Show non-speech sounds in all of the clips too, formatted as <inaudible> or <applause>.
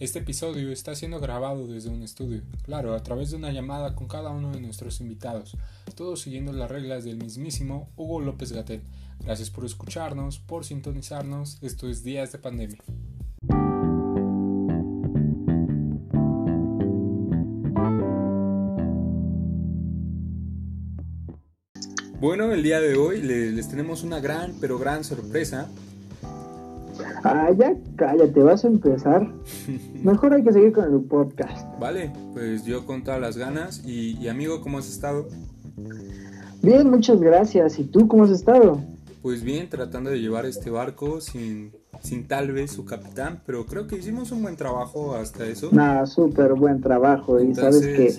Este episodio está siendo grabado desde un estudio, claro, a través de una llamada con cada uno de nuestros invitados, todos siguiendo las reglas del mismísimo Hugo López Gatel. Gracias por escucharnos, por sintonizarnos, esto es Días de Pandemia. Bueno, el día de hoy les, tenemos una gran, pero gran sorpresa. Ah, ya cállate, vas a empezar. <laughs> Mejor hay que seguir con el podcast. Vale, pues yo con todas las ganas. Y, amigo, ¿cómo has estado? Bien, muchas gracias. ¿Y tú cómo has estado? Pues bien, tratando de llevar este barco sin, sin tal vez su capitán, pero creo que hicimos un buen trabajo hasta eso. Nada, súper buen trabajo. y sabes que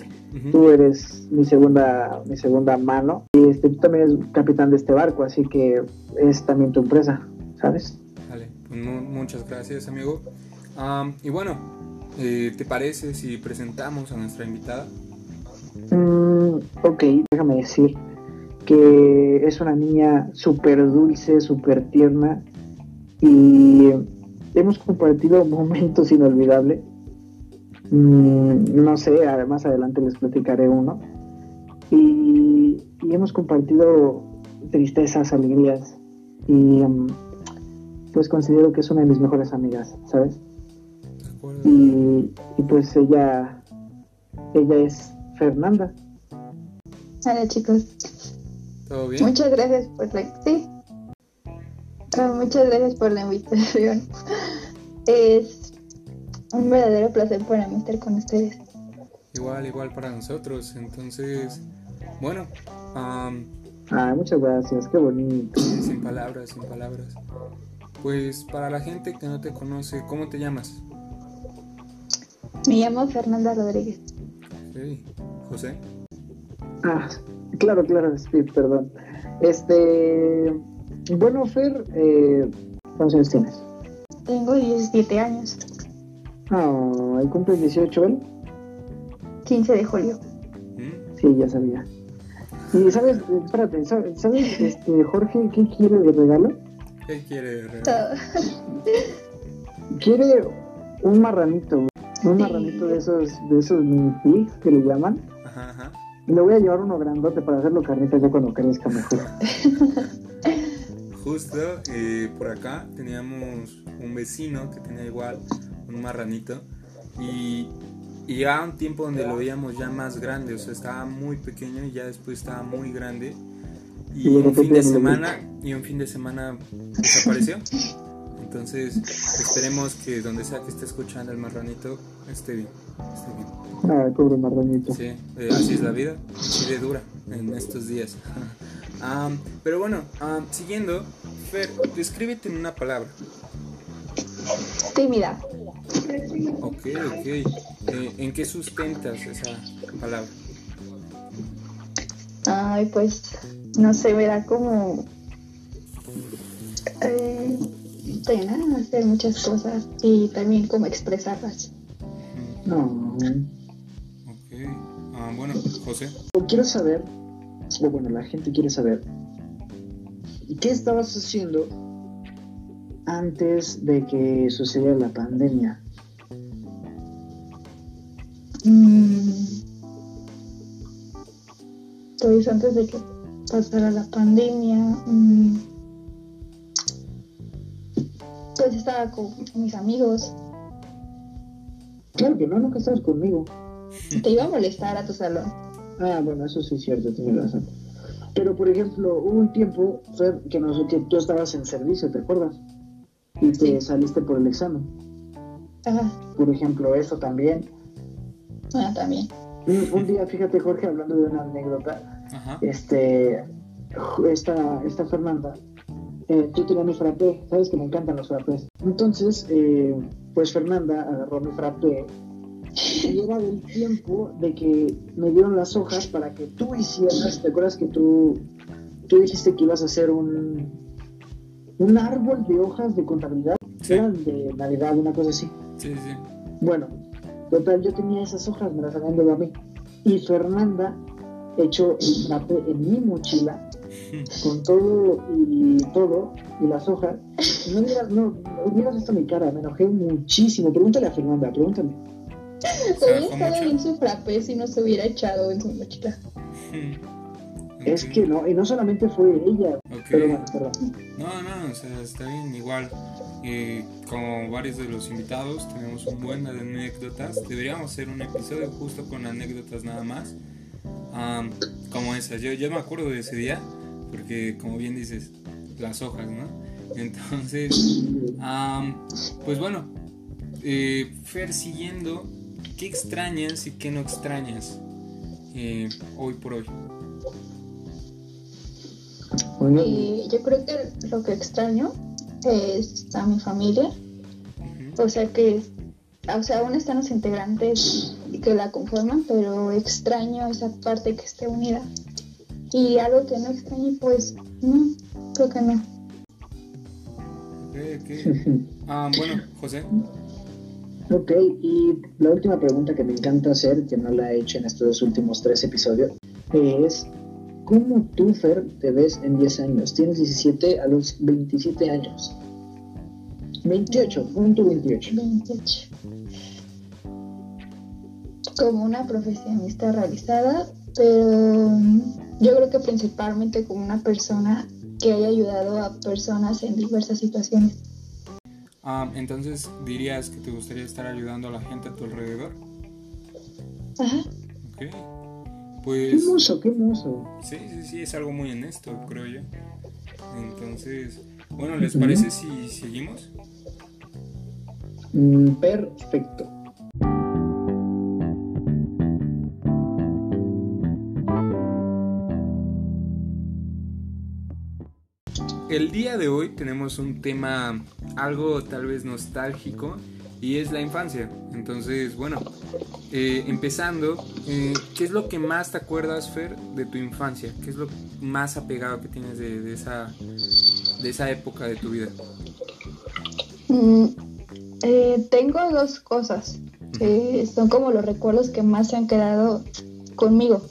tú eres mi segunda, mi segunda mano. Y este, tú también eres capitán de este barco, así que es también tu empresa, ¿sabes? Muchas gracias, amigo. y bueno, eh, ¿te parece si presentamos a nuestra invitada? Mm, ok, déjame decir que es una niña súper dulce, súper tierna y hemos compartido <laughs> momentos inolvidables. Mm, no sé, más adelante les platicaré uno. Y, hemos compartido tristezas, alegrías y pues considero que es una de mis mejores amigas, ¿sabes? Y, y, pues ella, ella es Fernanda. Hola chicos. ¿Todo bien? Muchas gracias por la... Sí, Ah, muchas gracias por la invitación. <laughs> Es un verdadero placer para mí estar con ustedes. Igual, igual para nosotros. Entonces, bueno. ah, muchas gracias, qué bonito. Sin palabras, sin palabras. Pues para la gente que no te conoce, ¿cómo te llamas? Me llamo Fernanda Rodríguez. Sí. ¿José? Ah, claro, claro, sí, perdón. Este, bueno, Fer, eh, ¿cuántos años tienes? Tengo 17 años. Ah, ¿y cumples 18 él? 15 de julio. ¿Mm? Sí, ya sabía. Y sabes, espérate, ¿sabes, este, Jorge qué quiere de regalo? ¿Qué quiere <laughs> quiere un marranito, un marranito de esos, de esos mini pigs que le llaman. Ajá, ajá. Y le voy a llevar uno grandote para hacerlo carnitas ya cuando crezca mejor. <laughs> Justo eh, por acá teníamos un vecino que tenía igual un marranito y, y ya un tiempo donde lo veíamos ya más grande, o sea, estaba muy pequeño y ya después estaba muy grande y un fin de semana y un fin de semana desapareció. Entonces esperemos que donde sea que esté escuchando el marranito esté bien. Esté bien. Ah, pobre marranito. Sí, eh, así es la vida, así de dura en estos días. <laughs> pero bueno, siguiendo, Fer, descríbete en una palabra. Tímida. Ok, ok. Eh, ¿En qué sustentas esa palabra? Ay, pues, no sé, me da como eh, pena hacer muchas cosas y también como expresarlas. No. Ok. Ah, bueno, José. Quiero saber bueno, la gente quiere saber, ¿qué estabas haciendo antes de que sucediera la pandemia? Mm. Pues antes de que pasara la pandemia, mm, pues estaba con mis amigos. Claro que no, nunca estabas conmigo. Te iba a molestar a tu salón. Ah, bueno, eso sí es cierto, tienes razón. Pero, por ejemplo, hubo un tiempo, Fer, que, que tú estabas en servicio, ¿te acuerdas? Y te saliste por el examen. Ajá. Por ejemplo, eso también. Ah, también. Un, día, fíjate, Jorge, hablando de una anécdota, este, esta, esta Fernanda, eh, yo tenía mi frappé, sabes que me encantan los frappés. Entonces, eh, pues Fernanda agarró mi frappé y era del tiempo de que me dieron las hojas para que tú hicieras, ¿te acuerdas que tú, tú dijiste que ibas a hacer un, un árbol de hojas de contabilidad? Eran de Navidad, una cosa así. Sí, sí. Bueno, total, yo tenía esas hojas, me las habían dado a mí. Y Fernanda echó el frappe en mi mochila con todo y todo, y las hojas. No miras, no, hubieras visto mi cara, me enojé muchísimo. Pregúntale a Fernanda, pregúntale. Hubiera estado en su frappé si no se hubiera echado en su mochila. <laughs> Es que no, y no solamente fue ella. Pero bueno, perdón. No, no, o sea, está bien, igual. Eh, como varios de los invitados, tenemos un buen de anécdotas. Deberíamos hacer un episodio justo con anécdotas nada más. Como esas. Yo, yo me acuerdo de ese día, porque como bien dices, las hojas, ¿no? <laughs> Entonces, pues bueno, eh, Fer, siguiendo, ¿qué extrañas y qué no extrañas eh, hoy por hoy? Y yo creo que lo que extraño es a mi familia. O sea que, o sea, aún están los integrantes que la conforman, pero extraño esa parte que esté unida. Y algo que no extraño, pues, no, creo que no. <laughs> Ah, bueno, José. Ok, y la última pregunta que me encanta hacer, que no la he hecho en estos últimos tres episodios, es ¿Cómo tú, Fer, te ves en 10 años? Tienes 17 a los 27 años. 28, punto 28. 28. Como una profesionista realizada, pero yo creo que principalmente como una persona que haya ayudado a personas en diversas situaciones. Ah, entonces, ¿dirías que te gustaría estar ayudando a la gente a tu alrededor? Ajá. Ok. Pues, qué hermoso, qué hermoso. Sí, sí, sí, es algo muy honesto, creo yo. Entonces, bueno, ¿les parece si seguimos? Mm, perfecto. El día de hoy tenemos un tema algo tal vez nostálgico y es la infancia. Entonces, bueno, eh, empezando, eh, ¿qué es lo que más te acuerdas, Fer, de tu infancia? ¿Qué es lo más apegado que tienes de, esa, de esa época de tu vida? Mm, eh, tengo dos cosas. son como los recuerdos que más se han quedado conmigo.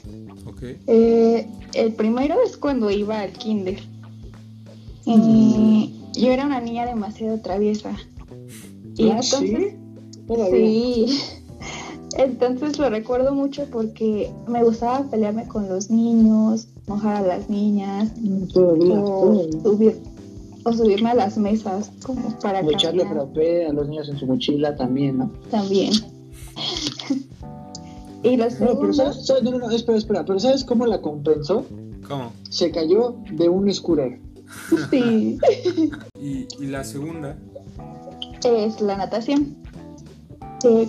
el primero es cuando iba al kinder. yo era una niña demasiado traviesa. Y ah, entonces, sí. <laughs> Entonces lo recuerdo mucho porque me gustaba pelearme con los niños, mojar a las niñas, mm, o, subirme a las mesas como para o echarle frappé a los niños en su mochila también, ¿no? También. <laughs> y los no, pero ¿sabes? no, no, no, espera, espera, pero ¿sabes cómo la compensó? ¿Cómo? Se cayó de un scooter. Sí. <laughs> ¿Y, ¿Y la segunda? es la natación.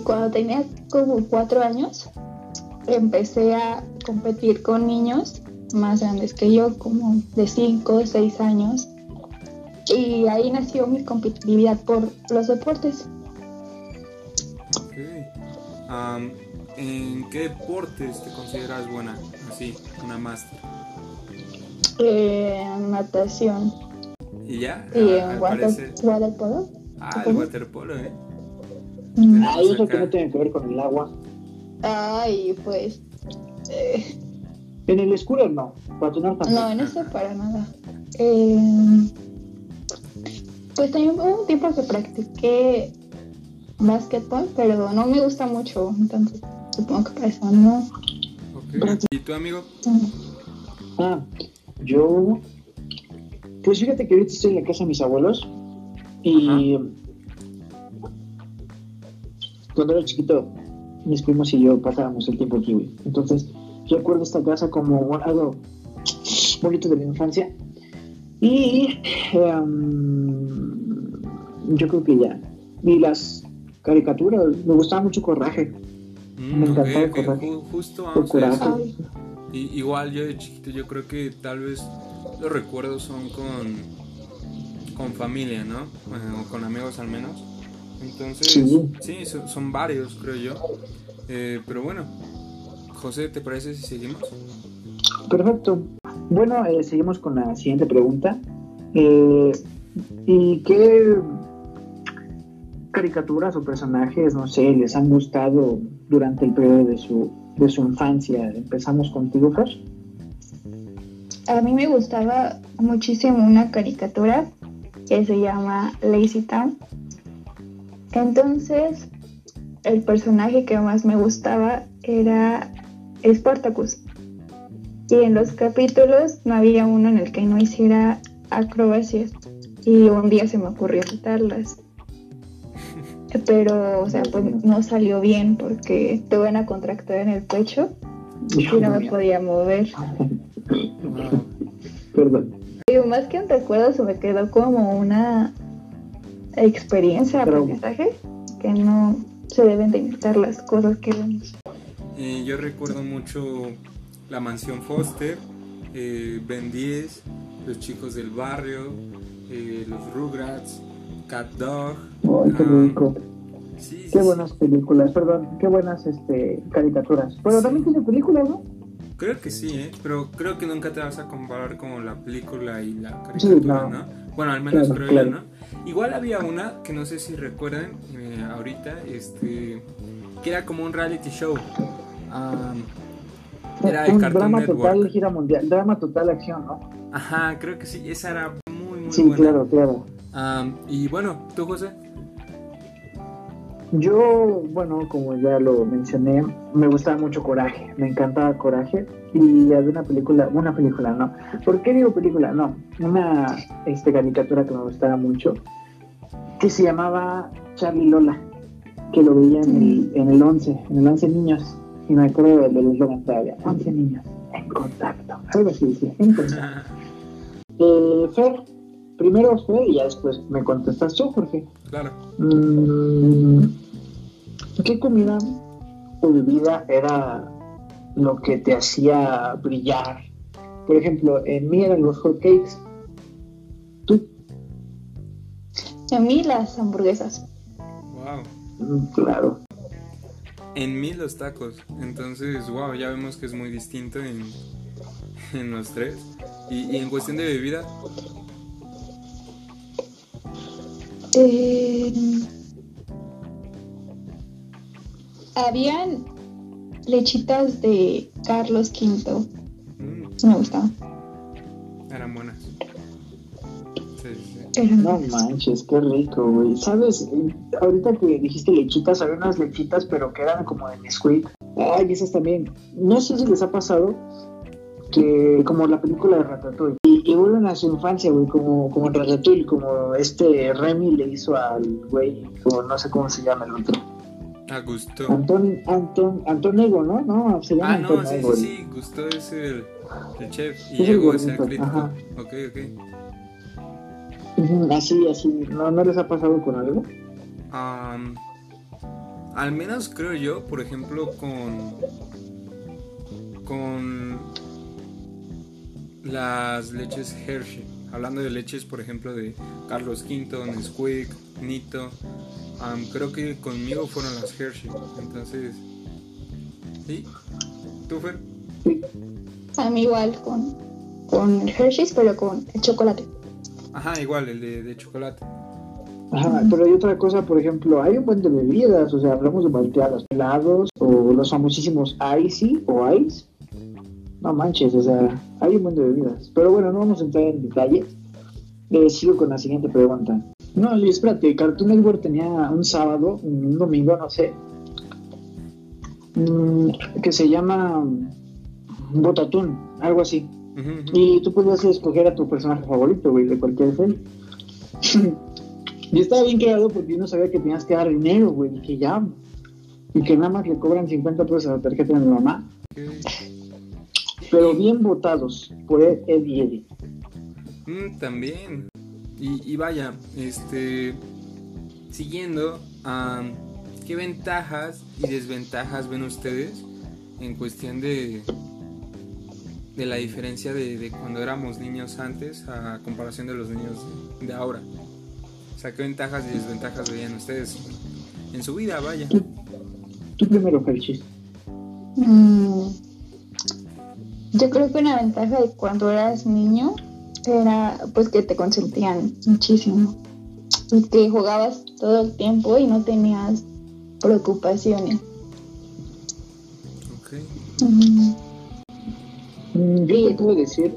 cuando tenía como cuatro años, empecé a competir con niños más grandes que yo, como de cinco o seis años. Y ahí nació mi competitividad por los deportes. ¿En qué deportes te consideras buena? Así, una máster. Eh, natación. ¿Y ya? Y en waterpolo. Ah, el waterpolo, ¿eh? Ah, eso que no tiene que ver con el agua. Ay, pues. Eh... En el scooter no, No, en ese para nada. Eh... Pues también hubo un tiempo que practiqué básquetbol, pero no me gusta mucho, entonces supongo que para eso no. Okay. ¿Y tu amigo? Ah, yo. Pues fíjate que ahorita estoy en la casa de mis abuelos y cuando era chiquito, mis primos y yo pasábamos el tiempo aquí, Entonces, recuerdo esta casa como algo bonito de mi infancia. Y em, yo creo que ya. Y las caricaturas, me gustaba mucho Coraje. Mm, me encantaba Coraje. Justo coraje. igual yo de chiquito, yo creo que tal vez los recuerdos son con con familia, ¿no? o con amigos al menos. Entonces, sí, son, varios, creo yo. Eh, pero bueno, José, ¿te parece si seguimos? Perfecto. Bueno, eh, seguimos con la siguiente pregunta. Eh, ¿Y qué caricaturas o personajes, no sé, les han gustado durante el periodo de su, de su infancia? Empezamos contigo, Fer. a mí me gustaba muchísimo una caricatura que se llama Lazy Town. Entonces, el personaje que más me gustaba era Spartacus. Y en los capítulos no había uno en el que no hiciera acrobacias. Y un día se me ocurrió quitarlas. Pero, o sea, pues no salió bien porque tuve una contractura en el pecho y no me podía mover. <laughs> Perdón. Digo, más que un recuerdo, se me quedó como una experiencia, aprendizaje, que no se deben de imitar las cosas que vemos. Eh, yo recuerdo mucho la mansión Foster, eh, Ben 10, los chicos del barrio, eh, los Rugrats, Cat Dog. Ay, qué ah, rico. sí, sí, Qué sí. buenas películas, perdón, qué buenas este, caricaturas. Pero también tiene películas, ¿no? Creo que sí, ¿eh? pero creo que nunca te vas a comparar con la película y la Sí, caricatura, no. ¿no? Bueno, al menos Claro, creo claro. yo, ¿no? Igual había una que no sé si recuerdan eh, ahorita, este, que era como un reality show. Am, era de Un Cartoon drama Network. total, gira mundial, drama total acción, ¿no? Ajá, creo que sí, esa era muy, muy Sí, buena. claro, claro. Am, y bueno, ¿tú, José? Yo, bueno, como ya lo mencioné, me gustaba mucho Coraje, me encantaba Coraje y había una película, una película, no. ¿Por qué digo película? No, una este, caricatura que me gustaba mucho que se llamaba Charlie Lola, que lo veía en el, en el 11, en el 11 niños, y me acuerdo del del eslogan todavía, 11 niños en contacto, algo así decía, en contacto. <laughs> Eh, Fer, primero Fer y ya después me contestas tú, Jorge. claro. Mm, ¿Qué comida o bebida era lo que te hacía brillar? Por ejemplo, en mí eran los hot cakes. ¿Tú? A mí las hamburguesas. Wow. Mm, Claro. En mí los tacos. Entonces, wow, ya vemos que es muy distinto en, en los tres. Y, y en cuestión de bebida, Eh, habían lechitas de Carlos V. mm, Me gustaban. eran buenas. Sí, sí. Eran No buenas. manches, qué rico, güey. ¿Sabes? Ahorita que dijiste lechitas, había unas lechitas, pero que eran como de Nesquik. Ay, esas también. No sé si les ha pasado que, como la película de Ratatouille, y, vuelven a su infancia, güey, como, como Ratatouille, como este Remy le hizo al güey, como no sé cómo se llama el otro. Ah, gustó. Anton, Anton, Antonego, ¿no? No, se llama Ah, no, sí, Antonego. sí, sí. Gustó es el, el chef. Y Es el llegó a ser gordito, crítico. ajá. Ok, ok. Así, así. ¿No, ¿No les ha pasado con algo? Al menos creo yo, por ejemplo, con. con. Las leches Hershey. Hablando de leches, por ejemplo, de Carlos V, Nesquik, Nito. am, creo que conmigo fueron las Hershey. Entonces. ¿Sí? ¿Tú, Fer? Sí. A mí igual con, con Hershey's, pero con el chocolate. Ajá, igual, el de, de chocolate. Ajá, pero hay otra cosa, por ejemplo, hay un buen de bebidas, o sea, hablamos de malteadas, helados, o los famosísimos Icy o Ice. No manches, o sea, hay un buen de bebidas. Pero bueno, no vamos a entrar en detalles. Eh, sigo con la siguiente pregunta. No, Luis, espérate, Cartoon Network tenía un sábado, un domingo, no sé, mm, que se llama Botatún, algo así. Y tú podías escoger a tu personaje favorito, güey, de cualquier serie. <clears throat> y estaba bien creado porque yo no sabía que tenías que dar dinero, güey, y que ya. Y que nada más le cobran 50 pesos a la tarjeta de mi mamá. Pero bien votados por Ed, Ed y Eddie. Mm, también. Y, y vaya, este. Siguiendo, ¿qué ventajas y desventajas ven ustedes en cuestión de. de la diferencia de, de cuando éramos niños antes a comparación de los niños de, de ahora? O sea, ¿qué ventajas y desventajas veían ustedes en su vida, vaya? Tú primero, Ferchis. Mm, yo creo que una ventaja de cuando eras niño era pues que te consentían muchísimo y que jugabas todo el tiempo y no tenías preocupaciones. Ok. Mm, Mm, Yo te puedo decir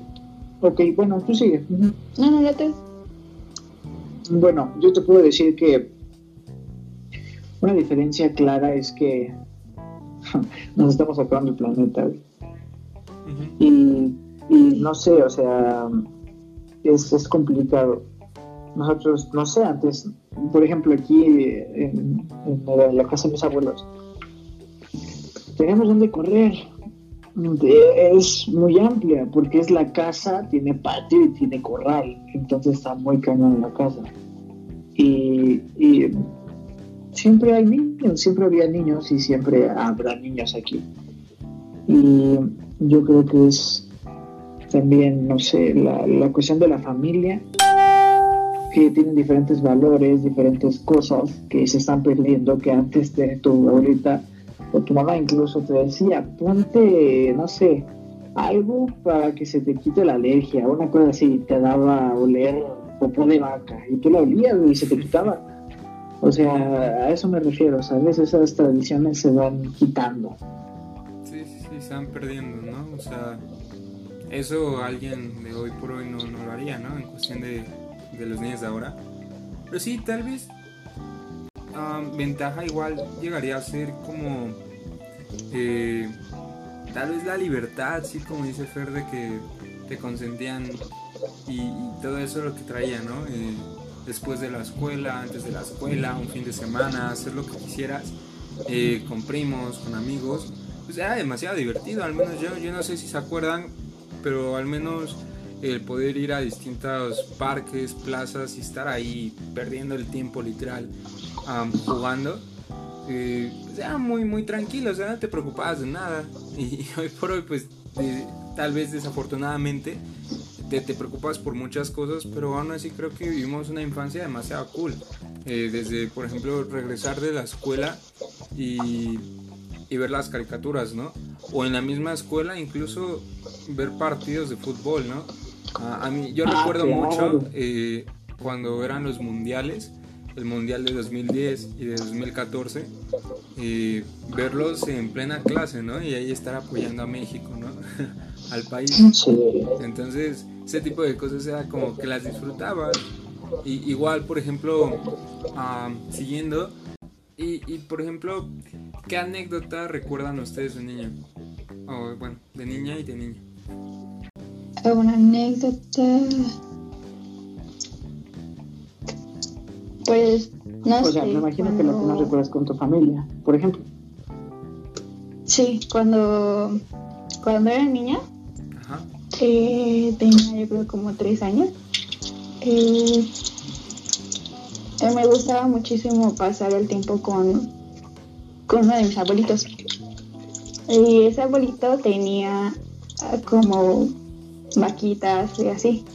Ok, bueno, tú sigue. No, no, ya te... Bueno, yo te puedo decir que una diferencia clara es que <laughs> nos estamos acabando el planeta. Y, y, no sé, o sea, es, es complicado. Nosotros, no sé, antes, por ejemplo, aquí en, en la casa de mis abuelos, tenemos donde correr. Es muy amplia porque es la casa, tiene patio y tiene corral, entonces está muy cañón la casa. Y, y siempre hay niños, siempre había niños y siempre habrá niños aquí. Y yo creo que es también, no sé, la, la cuestión de la familia, que tienen diferentes valores, diferentes cosas que se están perdiendo, que antes de tu abuelita o tu mamá incluso te decía, ponte, no sé, algo para que se te quite la alergia, una cosa así, te daba a oler popó de vaca y tú la olías y se te quitaba. O sea, a eso me refiero, ¿sabes? Esas tradiciones se van quitando. Van perdiendo, ¿no? O sea, eso alguien de hoy por hoy no, no lo haría, ¿no? En cuestión de, de los niños de ahora. Pero sí, tal vez ventaja igual llegaría a ser como eh, tal vez la libertad, sí, como dice Fer, de que te consentían y, todo eso lo que traía, ¿no? Eh, después de la escuela, antes de la escuela, un fin de semana, hacer lo que quisieras, eh, con primos, con amigos, pues era demasiado divertido, al menos yo, yo no sé si se acuerdan, pero al menos el poder ir a distintos parques, plazas y estar ahí perdiendo el tiempo literal jugando, eh, pues era muy, muy tranquilo, o sea, no te preocupabas de nada. <laughs> Y, hoy por hoy, pues tal vez desafortunadamente, te, te, preocupas por muchas cosas, pero aún así creo que vivimos una infancia demasiado cool. Eh, desde, por ejemplo, regresar de la escuela y, y, ver las caricaturas, ¿no? O en la misma escuela incluso ver partidos de fútbol, ¿no? a mí, yo ah, recuerdo mucho eh, cuando eran los mundiales, el mundial de 2010 y de 2014, y verlos en plena clase, ¿no? Y ahí estar apoyando a México, ¿no? <laughs> Al país. Entonces, ese tipo de cosas era como que las disfrutaba. Y, igual, por ejemplo, siguiendo, y, y, por ejemplo, ¿qué anécdota recuerdan ustedes de niño? O bueno, de niña y de niño una anécdota. Pues no o sea, me imagino que lo que no recuerdas con tu familia, por ejemplo. Sí, cuando, cuando era niña, eh, tenía yo creo como tres años, eh, eh, me gustaba muchísimo pasar el tiempo con, con uno de mis abuelitos. Y ese abuelito tenía ah, como vaquitas y así.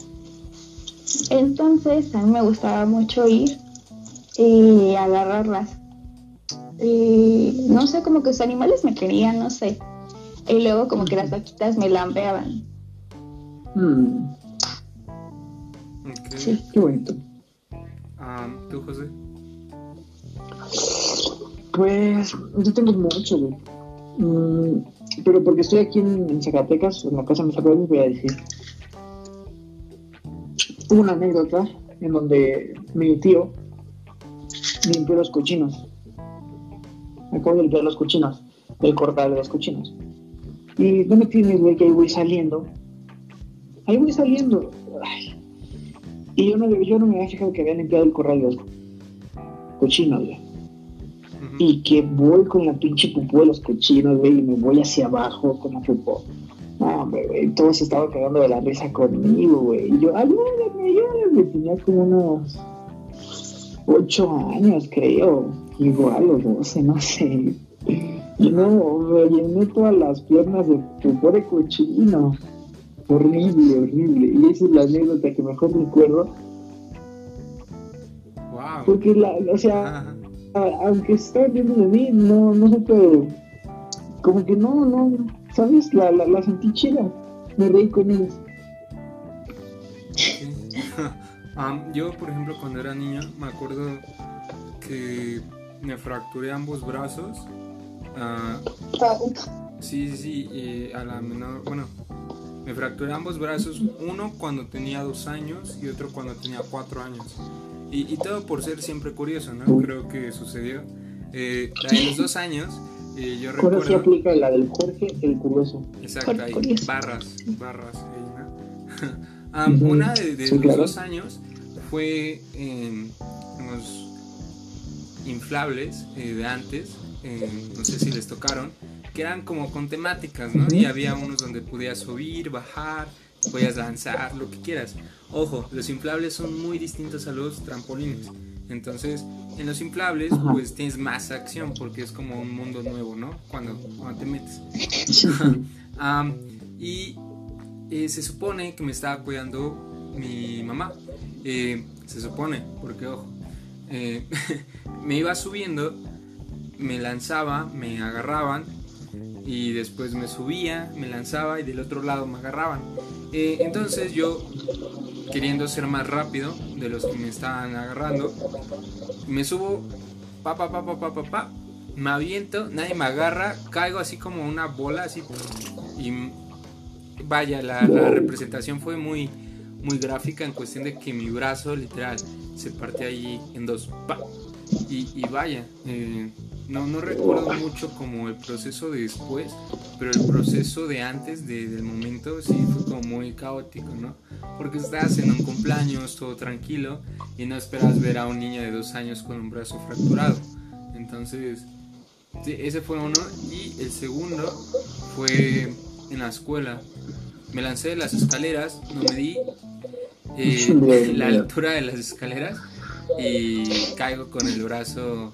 Entonces a mí me gustaba mucho ir y agarrarlas. Y no sé, como que los animales me querían, no sé. Y luego como que las vaquitas me lambeaban. Mm. Sí. Qué bonito. ¿Tú, José? Pues yo tengo mucho, mm, pero porque estoy aquí en, Zacatecas, en la casa de mis abuelos, voy a decir. una anécdota en donde mi tío limpió los cochinos. Acabo de limpiar los cochinos, el cortal de los cochinos. Y no me tienes, güey, que ahí voy saliendo. Ahí voy saliendo. Y yo no, yo no me había fijado que había limpiado el corral de los cochinos, güey y que voy con la pinche pupú de los cochinos, güey, y me voy hacia abajo con la pupú. No, hombre, güey, todos estaban cagando de la risa conmigo, güey. Y yo, ayúdame, ayúdame. Tenía como unos ocho años, creo. Igual, o doce, no sé. Y no, me llené todas las piernas de pupú de cochino. Horrible, horrible. Y esa es la anécdota que mejor recuerdo. Wow. Porque, la, o sea aunque estaba viendo de mí, no, no supe, como que no, no, ¿sabes? La, la, la sentí chida, me reí con ellos. <laughs> yo, por ejemplo, cuando era niño, me acuerdo que me fracturé ambos brazos. Uh, sí, sí, sí, a la menor, bueno, Me fracturé ambos brazos, uno cuando tenía dos años y otro cuando tenía cuatro años. Y, todo por ser siempre curioso, ¿no? Creo que sucedió. Eh, de los dos años, eh, yo recuerdo... se aplica la del Jorge, el curioso. Exacto, ahí, barras, barras. Ahí, ¿no? <laughs> Una de, los dos años fue en unos inflables eh, de antes, no sé si les tocaron, que eran como con temáticas, ¿no? Y había unos donde podías subir, bajar, podías lanzar, lo que quieras. Ojo, los inflables son muy distintos a los trampolines. Entonces, en los inflables, pues tienes más acción porque es como un mundo nuevo, ¿no? Cuando, te metes. <laughs> y eh, se supone que me estaba cuidando mi mamá. Eh, se supone, porque ojo, eh, <laughs> me iba subiendo, me lanzaba, me agarraban y después me subía, me lanzaba y del otro lado me agarraban. Eh, entonces yo, queriendo ser más rápido de los que me estaban agarrando, me subo, pa, pa, pa, pa, pa, pa, pa me aviento, nadie me agarra, caigo así como una bola, así, y vaya, la, representación fue muy, muy gráfica en cuestión de que mi brazo literal se parte ahí en dos, pa, y, vaya, eh, no, no recuerdo mucho como el proceso de después, pero el proceso de antes, de, del momento, sí fue como muy caótico, ¿no? Porque estás en un cumpleaños, todo tranquilo, y no esperas ver a un niño de dos años con un brazo fracturado. Entonces, sí, ese fue uno. Y el segundo fue en la escuela. Me lancé de las escaleras, no me di eh, la <laughs> altura de las escaleras y caigo con el brazo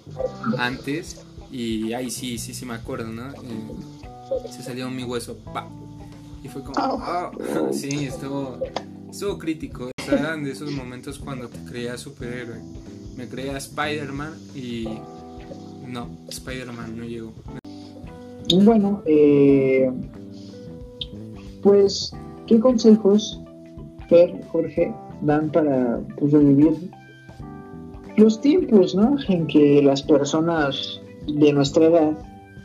antes y ahí sí, sí, sí me acuerdo, ¿no? Eh, se salió mi hueso, pa. Y fue como, oh. sí, estuvo, estuvo crítico. eran de esos momentos cuando te creía superhéroe. Me creía Spider-Man y no, Spider-Man no llegó. Bueno, eh, pues, ¿qué consejos, Fer, Jorge, dan para pues, revivir los tiempos, ¿no? En que las personas de nuestra edad,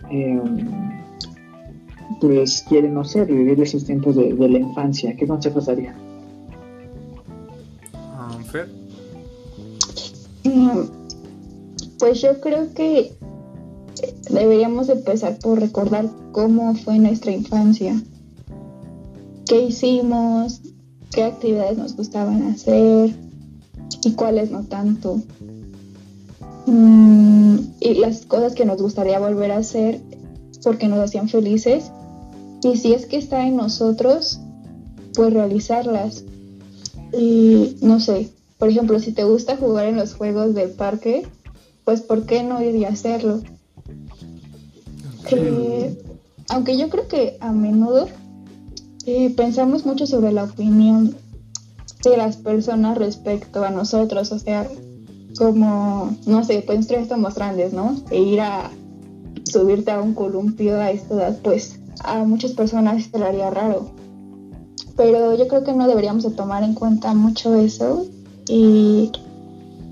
em, pues quieren, no sé, revivir esos tiempos de, la infancia. ¿Qué consejos daría? Um, Fer. Mm, pues yo creo que deberíamos empezar por recordar cómo fue nuestra infancia, qué hicimos, qué actividades nos gustaban hacer y cuáles no tanto. Mm, y las cosas que nos gustaría volver a hacer porque nos hacían felices. Y si es que está en nosotros, pues realizarlas. Y no sé, por ejemplo, si te gusta jugar en los juegos del parque, pues ¿por qué no ir a hacerlo? Eh, aunque yo creo que a menudo eh, pensamos mucho sobre la opinión de las personas respecto a nosotros, o sea, como, no sé, pues estamos grandes, ¿no? E ir a subirte a un columpio a esta edad, pues a muchas personas se le haría raro. Pero yo creo que no deberíamos de tomar en cuenta mucho eso y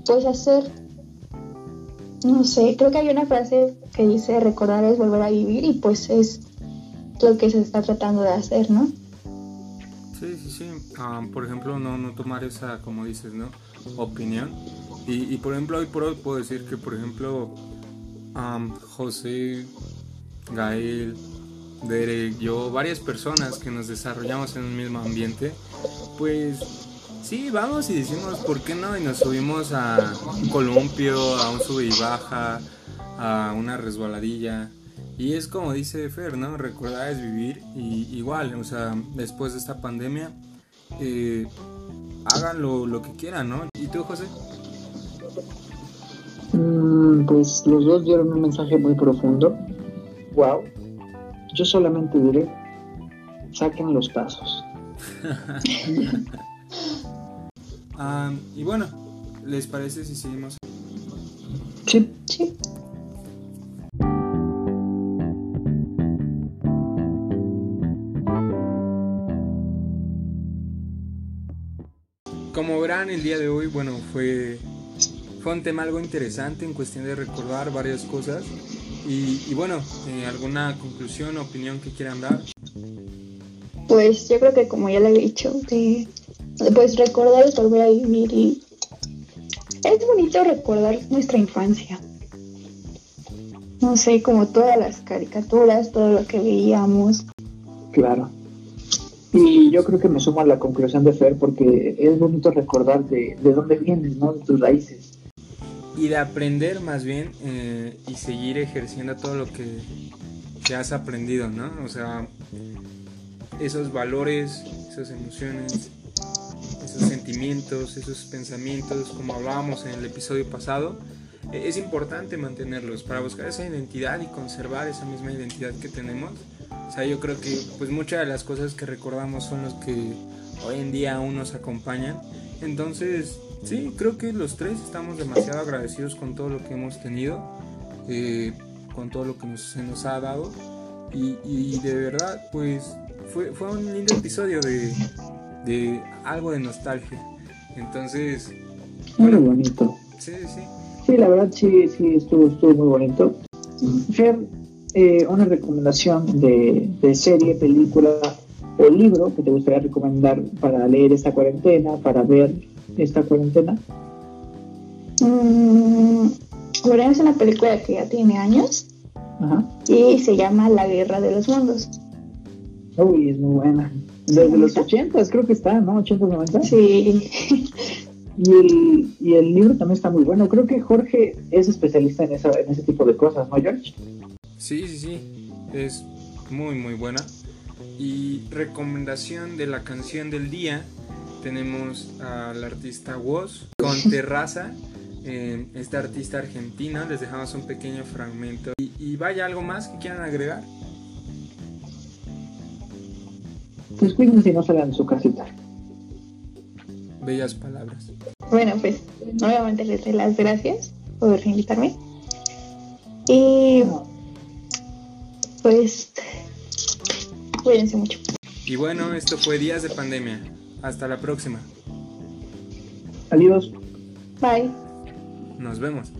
pues hacer, no sé, creo que hay una frase que dice recordar es volver a vivir y pues es lo que se está tratando de hacer, ¿no? Sí, sí, sí. Ah, por ejemplo, no, no tomar esa, como dices, ¿no? Opinión y, por ejemplo, hoy por hoy puedo decir que, por ejemplo, José, Gael, Derek, yo, varias personas que nos desarrollamos en un mismo ambiente, pues sí, vamos y decimos, ¿por qué no? Y nos subimos a un columpio, a un sube y baja, a una resbaladilla. Y es como dice Fer, ¿no? Recordar es vivir. Y igual, o sea, después de esta pandemia, eh, hagan lo que quieran, ¿no? ¿Y tú, José? Mm, pues los dos dieron un mensaje muy profundo. Wow. Yo solamente diré, saquen los pasos. <laughs> Y bueno, ¿les parece si seguimos? Sí. Sí. Como verán, el día de hoy, bueno, fue fue un tema algo interesante en cuestión de recordar varias cosas. Y, bueno, eh, ¿alguna conclusión o opinión que quieran dar? Pues yo creo que como ya le he dicho, de, pues recordar es volver a vivir y es bonito recordar nuestra infancia. No sé, como todas las caricaturas, todo lo que veíamos. Claro. Y yo creo que me sumo a la conclusión de Fer porque es bonito recordar de, de dónde vienes, ¿no? De tus raíces. Y de aprender más bien eh, y seguir ejerciendo todo lo que, que has aprendido, ¿no? O sea, esos valores, esas emociones, esos sentimientos, esos pensamientos, como hablábamos en el episodio pasado, e-, es importante mantenerlos para buscar esa identidad y conservar esa misma identidad que tenemos. O sea, yo creo que pues muchas de las cosas que recordamos son los que hoy en día aún nos acompañan. Entonces, sí, creo que los tres estamos demasiado agradecidos con todo lo que hemos tenido, eh, con todo lo que nos, se nos ha dado. Y, y de verdad, pues fue, fue un lindo episodio de, de algo de nostalgia. Entonces... Muy bonito. Sí, sí. Sí, la verdad sí, sí, estuvo, estuvo muy bonito. Fer, eh, una recomendación de, de, serie, película o libro que te gustaría recomendar para leer esta cuarentena, para ver esta cuarentena. Mm, es una película que ya tiene años Ajá. y se llama La Guerra de los Mundos. Uy, es muy buena. Desde los 80 creo que está, ¿no? 80, 90. Sí. Y el, y el libro también está muy bueno. Creo que Jorge es especialista en, esa, en ese tipo de cosas, ¿no, George? Sí, sí, sí. Es muy, muy buena. Y recomendación de la canción del día, tenemos al artista Woz con <laughs> Terraza. Eh, este artista argentino, les dejamos un pequeño fragmento. Y, y vaya, ¿algo más que quieran agregar? Pues cuídense y no salgan de su casita. Bellas palabras. Bueno, pues nuevamente les doy las gracias por invitarme. Y pues cuídense mucho. Y bueno, esto fue Días de Pandemia. Hasta la próxima. Adiós. Bye. Nos vemos.